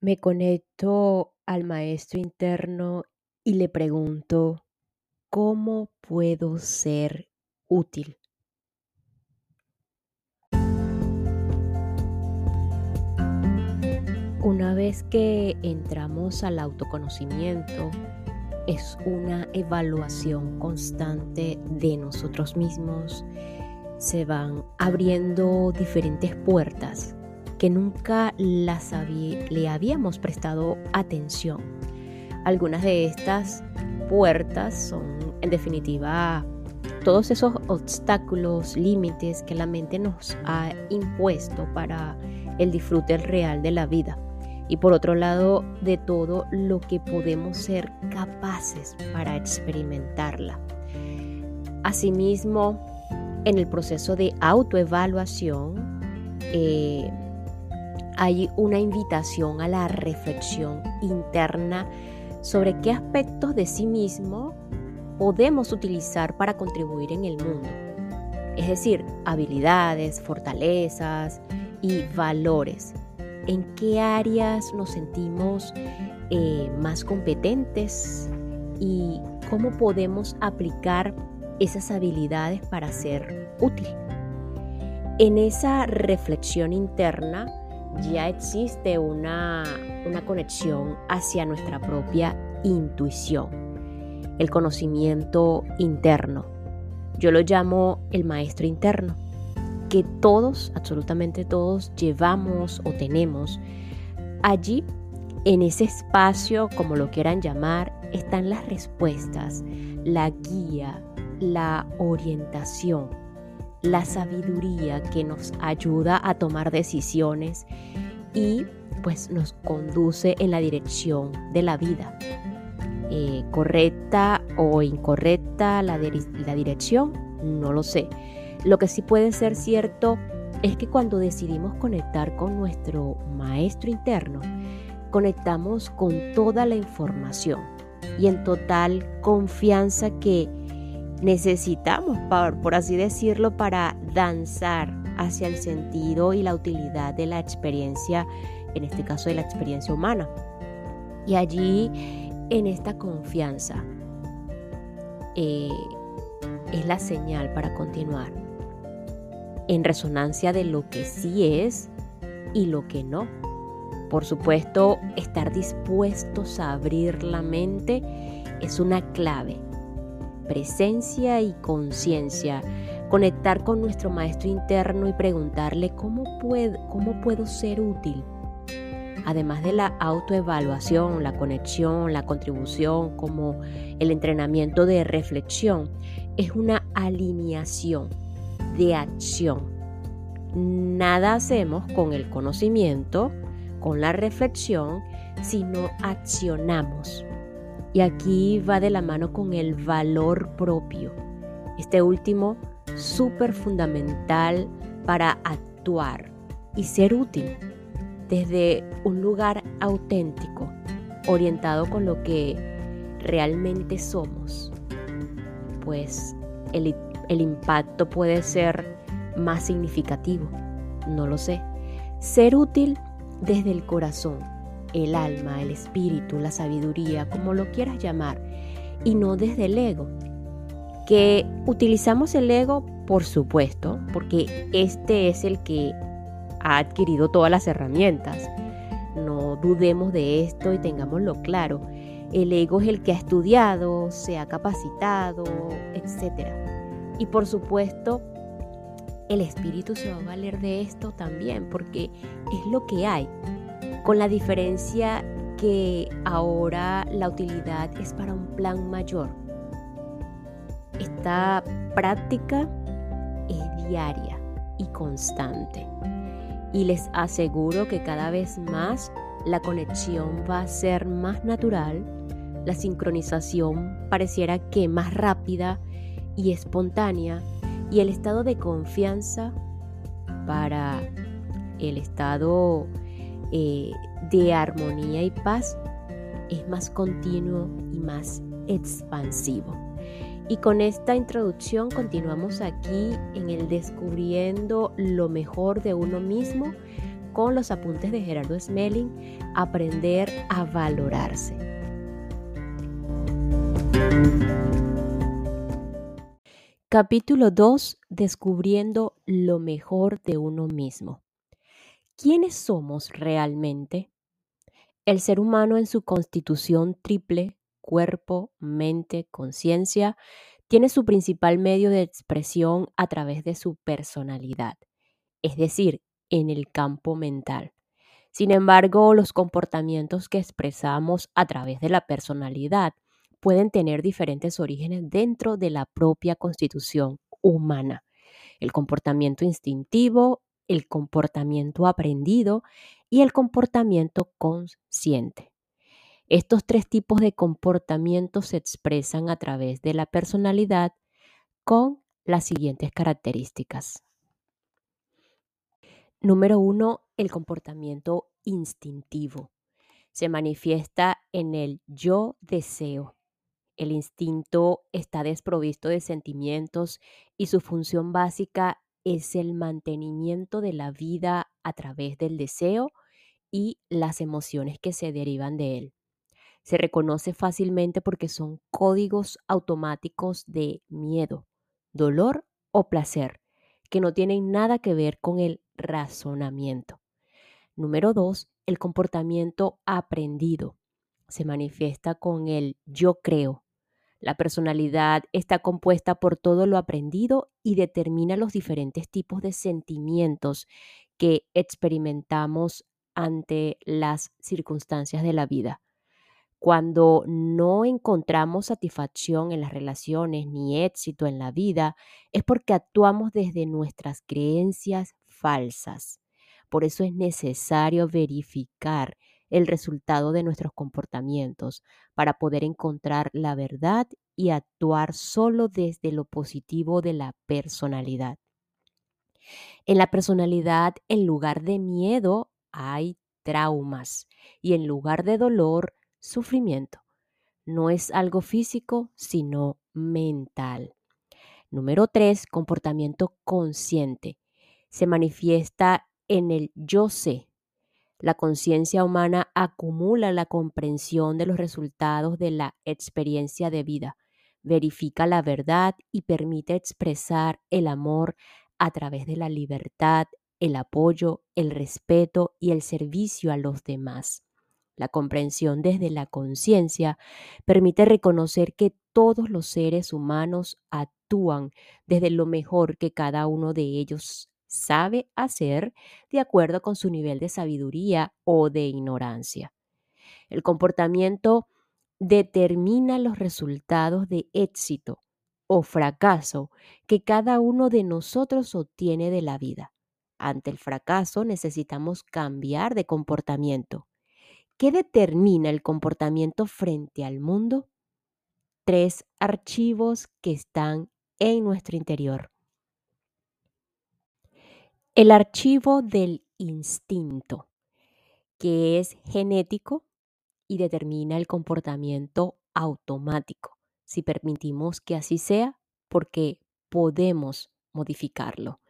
Me conecto al maestro interno y le pregunto, ¿cómo puedo ser útil? Una vez que entramos al autoconocimiento, es una evaluación constante de nosotros mismos. Se van abriendo diferentes puertas que nunca las le habíamos prestado atención. Algunas de estas puertas son, en definitiva, todos esos obstáculos, límites que la mente nos ha impuesto para el disfrute real de la vida. Y por otro lado, de todo lo que podemos ser capaces para experimentarla. Asimismo, en el proceso de autoevaluación, eh, hay una invitación a la reflexión interna sobre qué aspectos de sí mismo podemos utilizar para contribuir en el mundo. Es decir, habilidades, fortalezas y valores. ¿En qué áreas nos sentimos eh, más competentes y cómo podemos aplicar esas habilidades para ser útil? En esa reflexión interna, ya existe una, conexión hacia nuestra propia intuición, el conocimiento interno. Yo lo llamo el maestro interno, que todos, absolutamente todos, llevamos o tenemos. Allí, en ese espacio, como lo quieran llamar, están las respuestas, la guía, la orientación la sabiduría que nos ayuda a tomar decisiones y pues nos conduce en la dirección de la vida. Eh, correcta o incorrecta la, la dirección, no lo sé. Lo que sí puede ser cierto es que cuando decidimos conectar con nuestro maestro interno, conectamos con toda la información y en total confianza que necesitamos, por, así decirlo, para danzar hacia el sentido y la utilidad de la experiencia, en este caso de la experiencia humana. Y allí, en esta confianza, eh, es la señal para continuar en resonancia de lo que sí es y lo que no. Por supuesto, estar dispuestos a abrir la mente es una clave presencia y conciencia, conectar con nuestro maestro interno y preguntarle cómo puedo, cómo puedo ser útil. Además de la autoevaluación, la conexión, la contribución, como el entrenamiento de reflexión, es una alineación de acción. Nada hacemos con el conocimiento, con la reflexión, si no accionamos. Y aquí va de la mano con el valor propio. Este último súper fundamental para actuar y ser útil desde un lugar auténtico, orientado con lo que realmente somos. Pues el, el impacto puede ser más significativo, no lo sé. Ser útil desde el corazón el alma, el espíritu, la sabiduría, como lo quieras llamar, y no desde el ego. Que utilizamos el ego, por supuesto, porque este es el que ha adquirido todas las herramientas. No dudemos de esto y tengámoslo claro. El ego es el que ha estudiado, se ha capacitado, etc. Y por supuesto, el espíritu se va a valer de esto también, porque es lo que hay con la diferencia que ahora la utilidad es para un plan mayor. Esta práctica es diaria y constante y les aseguro que cada vez más la conexión va a ser más natural, la sincronización pareciera que más rápida y espontánea y el estado de confianza para el estado eh, de armonía y paz es más continuo y más expansivo. Y con esta introducción continuamos aquí en el descubriendo lo mejor de uno mismo con los apuntes de Gerardo Smelling, aprender a valorarse. Capítulo 2. Descubriendo lo mejor de uno mismo. ¿Quiénes somos realmente? El ser humano en su constitución triple, cuerpo, mente, conciencia, tiene su principal medio de expresión a través de su personalidad, es decir, en el campo mental. Sin embargo, los comportamientos que expresamos a través de la personalidad pueden tener diferentes orígenes dentro de la propia constitución humana. El comportamiento instintivo, el comportamiento aprendido y el comportamiento consciente. Estos tres tipos de comportamientos se expresan a través de la personalidad con las siguientes características. Número uno, el comportamiento instintivo. Se manifiesta en el yo deseo. El instinto está desprovisto de sentimientos y su función básica es el mantenimiento de la vida a través del deseo y las emociones que se derivan de él. Se reconoce fácilmente porque son códigos automáticos de miedo, dolor o placer, que no tienen nada que ver con el razonamiento. Número dos, el comportamiento aprendido. Se manifiesta con el yo creo. La personalidad está compuesta por todo lo aprendido y determina los diferentes tipos de sentimientos que experimentamos ante las circunstancias de la vida. Cuando no encontramos satisfacción en las relaciones ni éxito en la vida, es porque actuamos desde nuestras creencias falsas. Por eso es necesario verificar el resultado de nuestros comportamientos para poder encontrar la verdad y actuar solo desde lo positivo de la personalidad. En la personalidad, en lugar de miedo, hay traumas y en lugar de dolor, sufrimiento. No es algo físico, sino mental. Número tres, comportamiento consciente. Se manifiesta en el yo sé. La conciencia humana acumula la comprensión de los resultados de la experiencia de vida, verifica la verdad y permite expresar el amor a través de la libertad, el apoyo, el respeto y el servicio a los demás. La comprensión desde la conciencia permite reconocer que todos los seres humanos actúan desde lo mejor que cada uno de ellos sabe hacer de acuerdo con su nivel de sabiduría o de ignorancia. El comportamiento determina los resultados de éxito o fracaso que cada uno de nosotros obtiene de la vida. Ante el fracaso necesitamos cambiar de comportamiento. ¿Qué determina el comportamiento frente al mundo? Tres archivos que están en nuestro interior. El archivo del instinto, que es genético y determina el comportamiento automático, si permitimos que así sea, porque podemos modificarlo.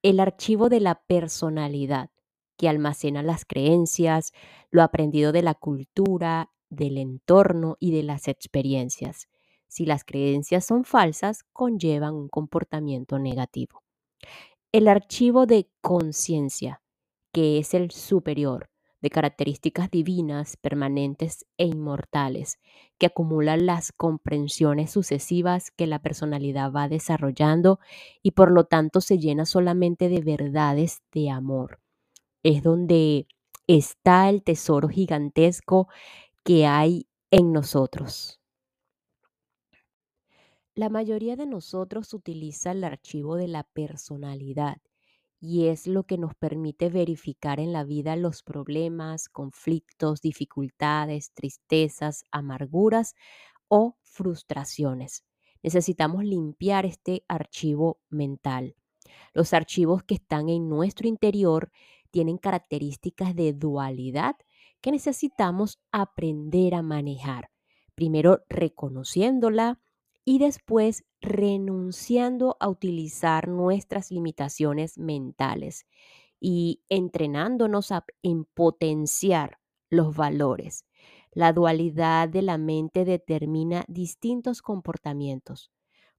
El archivo de la personalidad, que almacena las creencias, lo aprendido de la cultura, del entorno y de las experiencias. Si las creencias son falsas, conllevan un comportamiento negativo el archivo de conciencia, que es el superior, de características divinas, permanentes e inmortales, que acumulan las comprensiones sucesivas que la personalidad va desarrollando y por lo tanto se llena solamente de verdades de amor. Es donde está el tesoro gigantesco que hay en nosotros. La mayoría de nosotros utiliza el archivo de la personalidad y es lo que nos permite verificar en la vida los problemas, conflictos, dificultades, tristezas, amarguras o frustraciones. Necesitamos limpiar este archivo mental. Los archivos que están en nuestro interior tienen características de dualidad que necesitamos aprender a manejar. Primero reconociéndola, y después renunciando a utilizar nuestras limitaciones mentales y entrenándonos en potenciar los valores. La dualidad de la mente determina distintos comportamientos.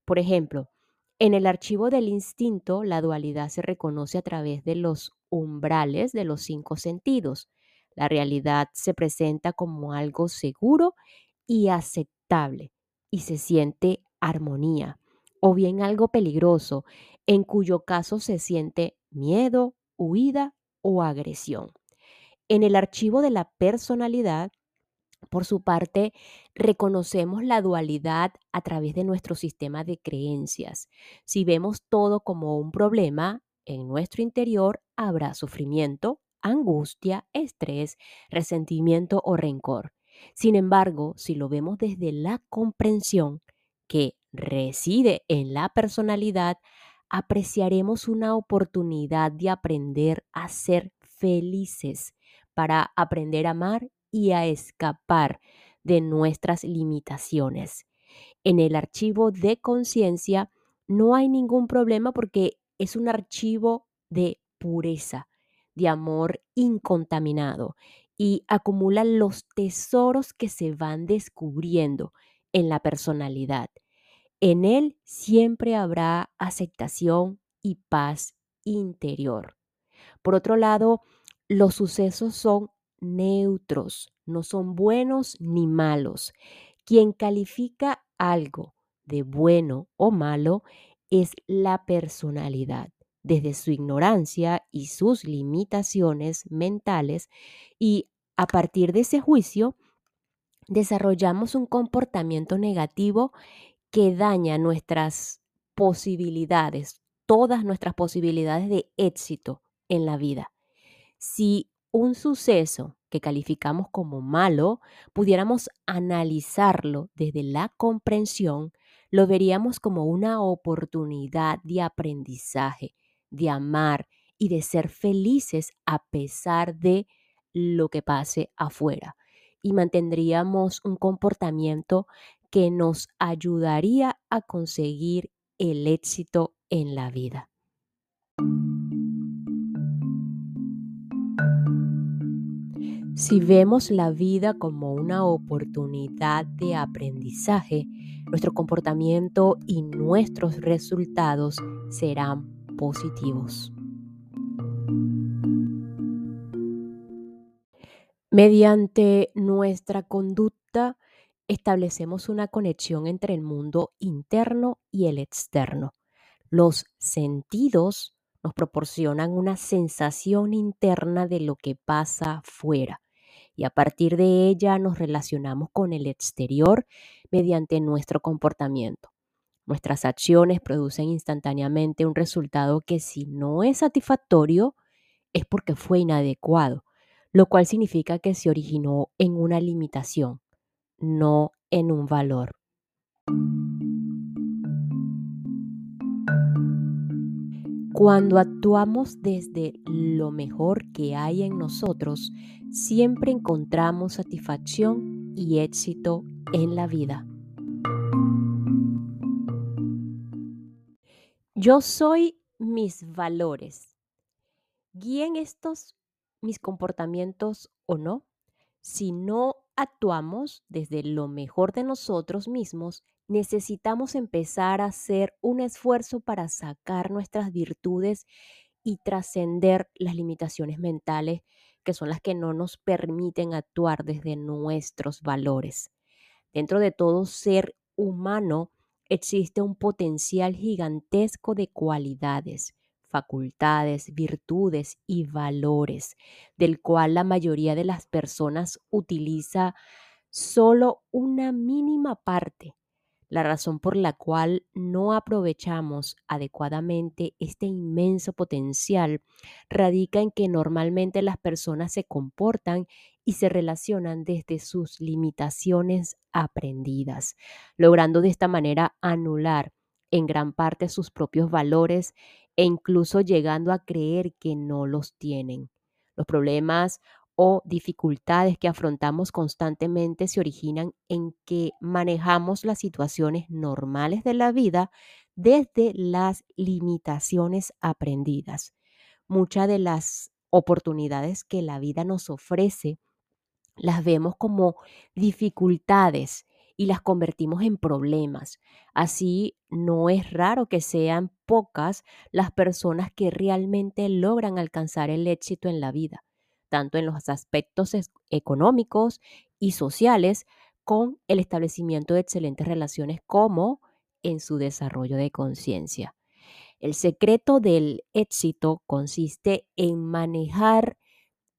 Por ejemplo, en el archivo del instinto, la dualidad se reconoce a través de los umbrales de los cinco sentidos. La realidad se presenta como algo seguro y aceptable y se siente armonía, o bien algo peligroso, en cuyo caso se siente miedo, huida o agresión. En el archivo de la personalidad, por su parte, reconocemos la dualidad a través de nuestro sistema de creencias. Si vemos todo como un problema, en nuestro interior habrá sufrimiento, angustia, estrés, resentimiento o rencor. Sin embargo, si lo vemos desde la comprensión que reside en la personalidad, apreciaremos una oportunidad de aprender a ser felices, para aprender a amar y a escapar de nuestras limitaciones. En el archivo de conciencia no hay ningún problema porque es un archivo de pureza, de amor incontaminado y acumula los tesoros que se van descubriendo en la personalidad. En él siempre habrá aceptación y paz interior. Por otro lado, los sucesos son neutros, no son buenos ni malos. Quien califica algo de bueno o malo es la personalidad, desde su ignorancia y sus limitaciones mentales, y a partir de ese juicio desarrollamos un comportamiento negativo que daña nuestras posibilidades, todas nuestras posibilidades de éxito en la vida. Si un suceso que calificamos como malo, pudiéramos analizarlo desde la comprensión, lo veríamos como una oportunidad de aprendizaje, de amar y de ser felices a pesar de lo que pase afuera. Y mantendríamos un comportamiento que nos ayudaría a conseguir el éxito en la vida. Si vemos la vida como una oportunidad de aprendizaje, nuestro comportamiento y nuestros resultados serán positivos. Mediante nuestra conducta establecemos una conexión entre el mundo interno y el externo. Los sentidos nos proporcionan una sensación interna de lo que pasa fuera y a partir de ella nos relacionamos con el exterior mediante nuestro comportamiento. Nuestras acciones producen instantáneamente un resultado que si no es satisfactorio es porque fue inadecuado, lo cual significa que se originó en una limitación, no en un valor. Cuando actuamos desde lo mejor que hay en nosotros, siempre encontramos satisfacción y éxito en la vida. Yo soy mis valores. ¿Guíen estos mis comportamientos o no? Si no actuamos desde lo mejor de nosotros mismos, necesitamos empezar a hacer un esfuerzo para sacar nuestras virtudes y trascender las limitaciones mentales que son las que no nos permiten actuar desde nuestros valores. Dentro de todo ser humano existe un potencial gigantesco de cualidades, facultades, virtudes y valores, del cual la mayoría de las personas utiliza solo una mínima parte la razón por la cual no aprovechamos adecuadamente este inmenso potencial radica en que normalmente las personas se comportan y se relacionan desde sus limitaciones aprendidas, logrando de esta manera anular en gran parte sus propios valores e incluso llegando a creer que no los tienen. Los problemas o dificultades que afrontamos constantemente se originan en que manejamos las situaciones normales de la vida desde las limitaciones aprendidas. muchas de las oportunidades que la vida nos ofrece las vemos como dificultades y las convertimos en problemas. Así, no es raro que sean pocas las personas que realmente logran alcanzar el éxito en la vida, tanto en los aspectos económicos y sociales, con el establecimiento de excelentes relaciones como en su desarrollo de conciencia. El secreto del éxito consiste en manejar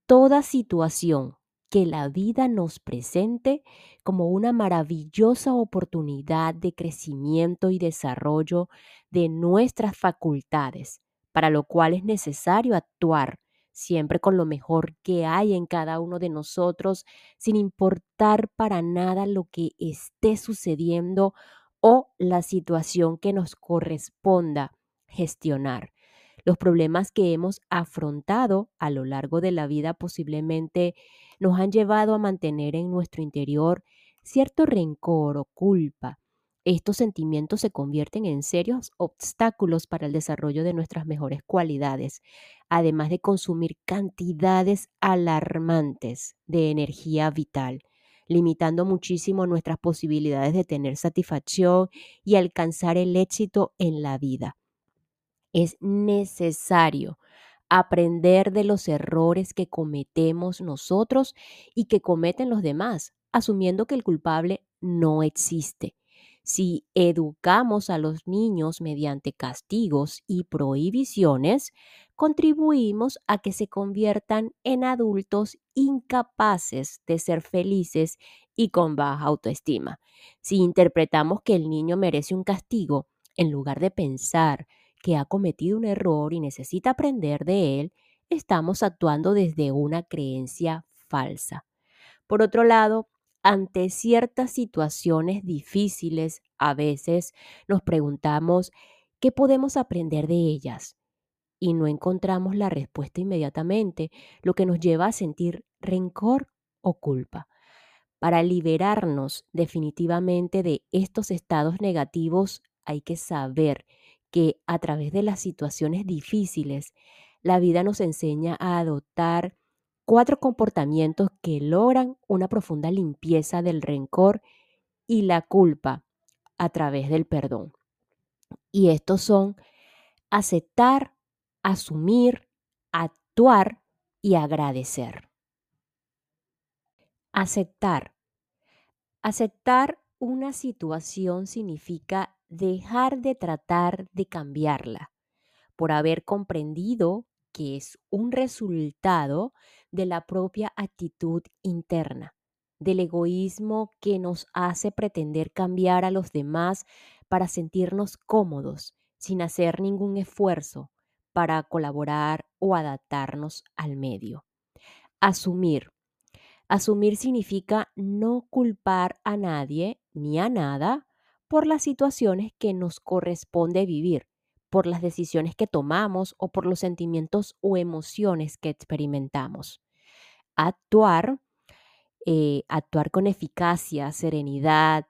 toda situación que la vida nos presente como una maravillosa oportunidad de crecimiento y desarrollo de nuestras facultades, para lo cual es necesario actuar siempre con lo mejor que hay en cada uno de nosotros, sin importar para nada lo que esté sucediendo o la situación que nos corresponda gestionar. Los problemas que hemos afrontado a lo largo de la vida posiblemente nos han llevado a mantener en nuestro interior cierto rencor o culpa. Estos sentimientos se convierten en serios obstáculos para el desarrollo de nuestras mejores cualidades, además de consumir cantidades alarmantes de energía vital, limitando muchísimo nuestras posibilidades de tener satisfacción y alcanzar el éxito en la vida. Es necesario aprender de los errores que cometemos nosotros y que cometen los demás, asumiendo que el culpable no existe. Si educamos a los niños mediante castigos y prohibiciones, contribuimos a que se conviertan en adultos incapaces de ser felices y con baja autoestima. Si interpretamos que el niño merece un castigo, en lugar de pensar que ha cometido un error y necesita aprender de él, estamos actuando desde una creencia falsa. Por otro lado, ante ciertas situaciones difíciles, a veces nos preguntamos qué podemos aprender de ellas y no encontramos la respuesta inmediatamente, lo que nos lleva a sentir rencor o culpa. Para liberarnos definitivamente de estos estados negativos hay que saber que a través de las situaciones difíciles, la vida nos enseña a adoptar cuatro comportamientos que logran una profunda limpieza del rencor y la culpa a través del perdón. Y estos son aceptar, asumir, actuar y agradecer. Aceptar. Aceptar una situación significa dejar de tratar de cambiarla por haber comprendido que es un resultado de la propia actitud interna, del egoísmo que nos hace pretender cambiar a los demás para sentirnos cómodos, sin hacer ningún esfuerzo para colaborar o adaptarnos al medio. Asumir. Asumir significa no culpar a nadie ni a nada por las situaciones que nos corresponde vivir, por las decisiones que tomamos o por los sentimientos o emociones que experimentamos. Actuar, eh, actuar con eficacia, serenidad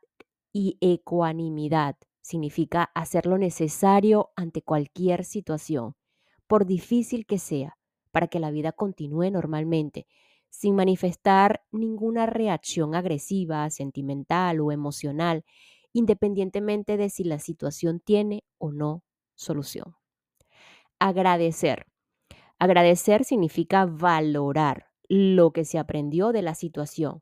y ecuanimidad significa hacer lo necesario ante cualquier situación, por difícil que sea, para que la vida continúe normalmente, sin manifestar ninguna reacción agresiva, sentimental o emocional independientemente de si la situación tiene o no solución. Agradecer. Agradecer significa valorar lo que se aprendió de la situación,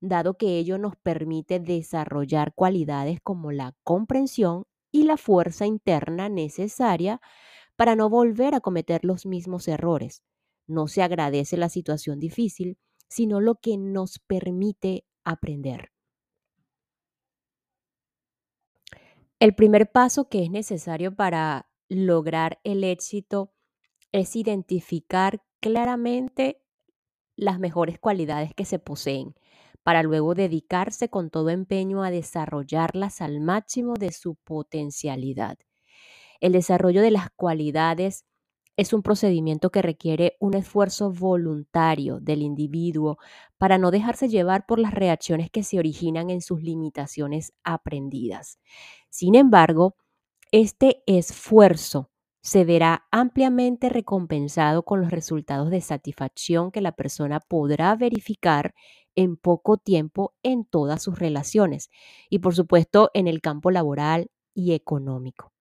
dado que ello nos permite desarrollar cualidades como la comprensión y la fuerza interna necesaria para no volver a cometer los mismos errores. No se agradece la situación difícil, sino lo que nos permite aprender. El primer paso que es necesario para lograr el éxito es identificar claramente las mejores cualidades que se poseen para luego dedicarse con todo empeño a desarrollarlas al máximo de su potencialidad. El desarrollo de las cualidades es un procedimiento que requiere un esfuerzo voluntario del individuo para no dejarse llevar por las reacciones que se originan en sus limitaciones aprendidas. Sin embargo, este esfuerzo se verá ampliamente recompensado con los resultados de satisfacción que la persona podrá verificar en poco tiempo en todas sus relaciones y por supuesto en el campo laboral y económico.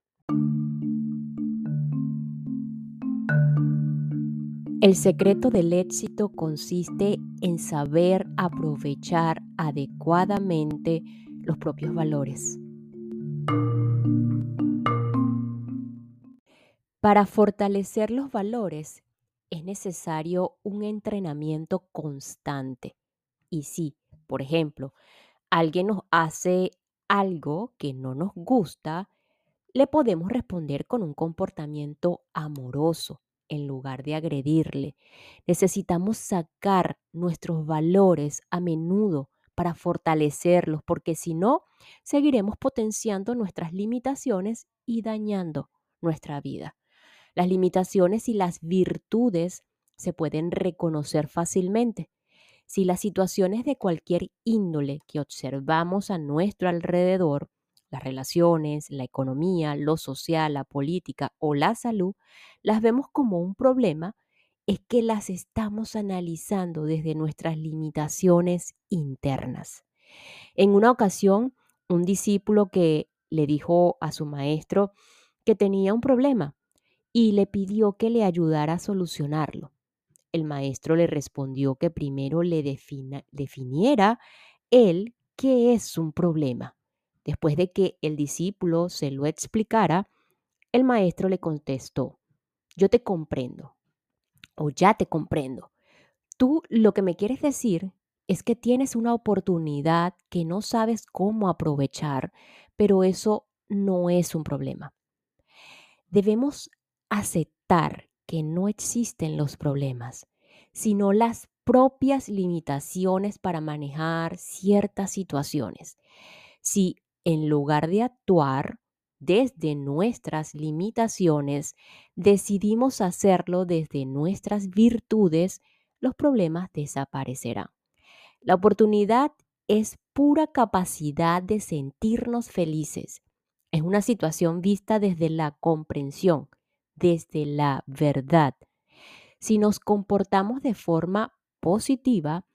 El secreto del éxito consiste en saber aprovechar adecuadamente los propios valores. Para fortalecer los valores es necesario un entrenamiento constante. Y si, por ejemplo, alguien nos hace algo que no nos gusta, le podemos responder con un comportamiento amoroso en lugar de agredirle. Necesitamos sacar nuestros valores a menudo para fortalecerlos, porque si no, seguiremos potenciando nuestras limitaciones y dañando nuestra vida. Las limitaciones y las virtudes se pueden reconocer fácilmente. Si las situaciones de cualquier índole que observamos a nuestro alrededor, las relaciones, la economía, lo social, la política o la salud, las vemos como un problema, es que las estamos analizando desde nuestras limitaciones internas. En una ocasión, un discípulo que le dijo a su maestro que tenía un problema y le pidió que le ayudara a solucionarlo. El maestro le respondió que primero le definiera él qué es un problema. Después de que el discípulo se lo explicara, el maestro le contestó, yo te comprendo o ya te comprendo. Tú lo que me quieres decir es que tienes una oportunidad que no sabes cómo aprovechar, pero eso no es un problema. Debemos aceptar que no existen los problemas, sino las propias limitaciones para manejar ciertas situaciones. Si en lugar de actuar desde nuestras limitaciones, decidimos hacerlo desde nuestras virtudes, los problemas desaparecerán. La oportunidad es pura capacidad de sentirnos felices. Es una situación vista desde la comprensión, desde la verdad. Si nos comportamos de forma positiva,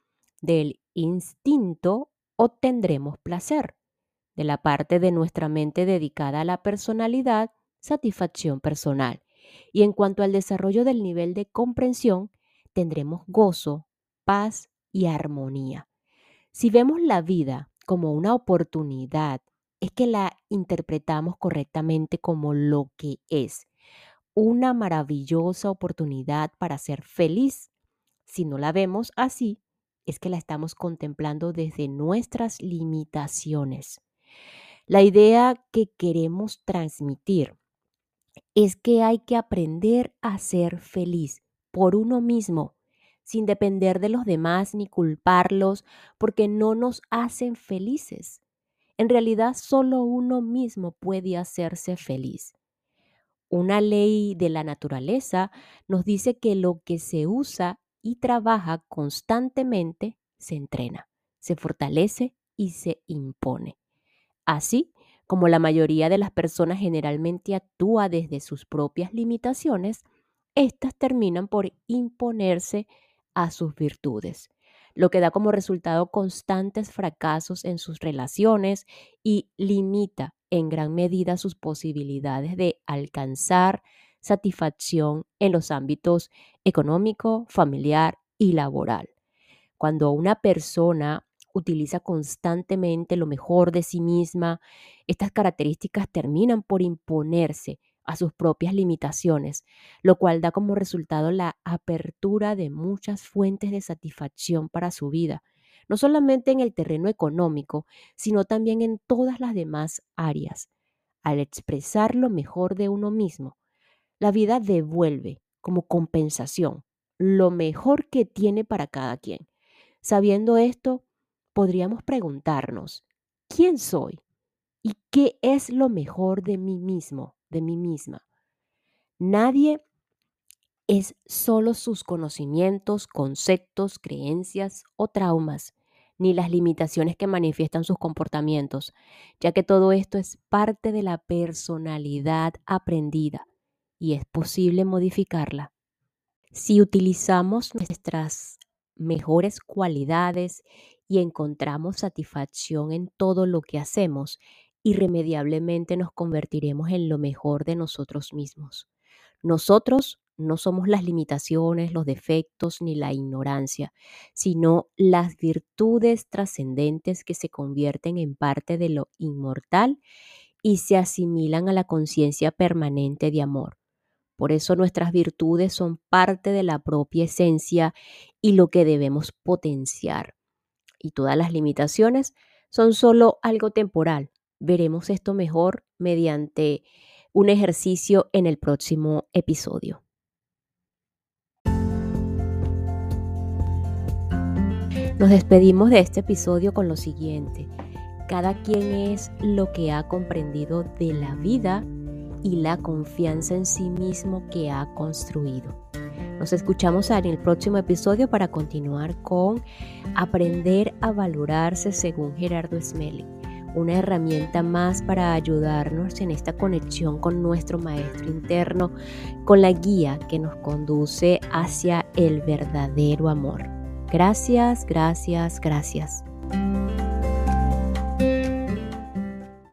del instinto obtendremos placer. De la parte de nuestra mente dedicada a la personalidad, satisfacción personal. Y en cuanto al desarrollo del nivel de comprensión, tendremos gozo, paz y armonía. Si vemos la vida como una oportunidad, es que la interpretamos correctamente como lo que es, una maravillosa oportunidad para ser feliz. Si no la vemos así, es que la estamos contemplando desde nuestras limitaciones. La idea que queremos transmitir es que hay que aprender a ser feliz por uno mismo, sin depender de los demás ni culparlos porque no nos hacen felices. En realidad, solo uno mismo puede hacerse feliz. Una ley de la naturaleza nos dice que lo que se usa y trabaja constantemente se entrena, se fortalece y se impone. Así como la mayoría de las personas generalmente actúa desde sus propias limitaciones, éstas terminan por imponerse a sus virtudes, lo que da como resultado constantes fracasos en sus relaciones y limita en gran medida sus posibilidades de alcanzar satisfacción en los ámbitos económico, familiar y laboral. Cuando una persona utiliza constantemente lo mejor de sí misma, estas características terminan por imponerse a sus propias limitaciones, lo cual da como resultado la apertura de muchas fuentes de satisfacción para su vida, no solamente en el terreno económico, sino también en todas las demás áreas. Al expresar lo mejor de uno mismo, la vida devuelve como compensación lo mejor que tiene para cada quien. Sabiendo esto, podríamos preguntarnos, ¿quién soy? ¿Y qué es lo mejor de mí mismo, de mí misma? Nadie es solo sus conocimientos, conceptos, creencias o traumas ni las limitaciones que manifiestan sus comportamientos, ya que todo esto es parte de la personalidad aprendida y es posible modificarla. Si utilizamos nuestras mejores cualidades y encontramos satisfacción en todo lo que hacemos, irremediablemente nos convertiremos en lo mejor de nosotros mismos. Nosotros no somos las limitaciones, los defectos ni la ignorancia, sino las virtudes trascendentes que se convierten en parte de lo inmortal y se asimilan a la conciencia permanente de amor. Por eso nuestras virtudes son parte de la propia esencia y lo que debemos potenciar. Y todas las limitaciones son solo algo temporal. Veremos esto mejor mediante un ejercicio en el próximo episodio. Nos despedimos de este episodio con lo siguiente. Cada quien es lo que ha comprendido de la vida y la confianza en sí mismo que ha construido. Nos escuchamos en el próximo episodio para continuar con Aprender a valorarse según Gerardo Smelling, una herramienta más para ayudarnos en esta conexión con nuestro maestro interno, con la guía que nos conduce hacia el verdadero amor. Gracias, gracias, gracias.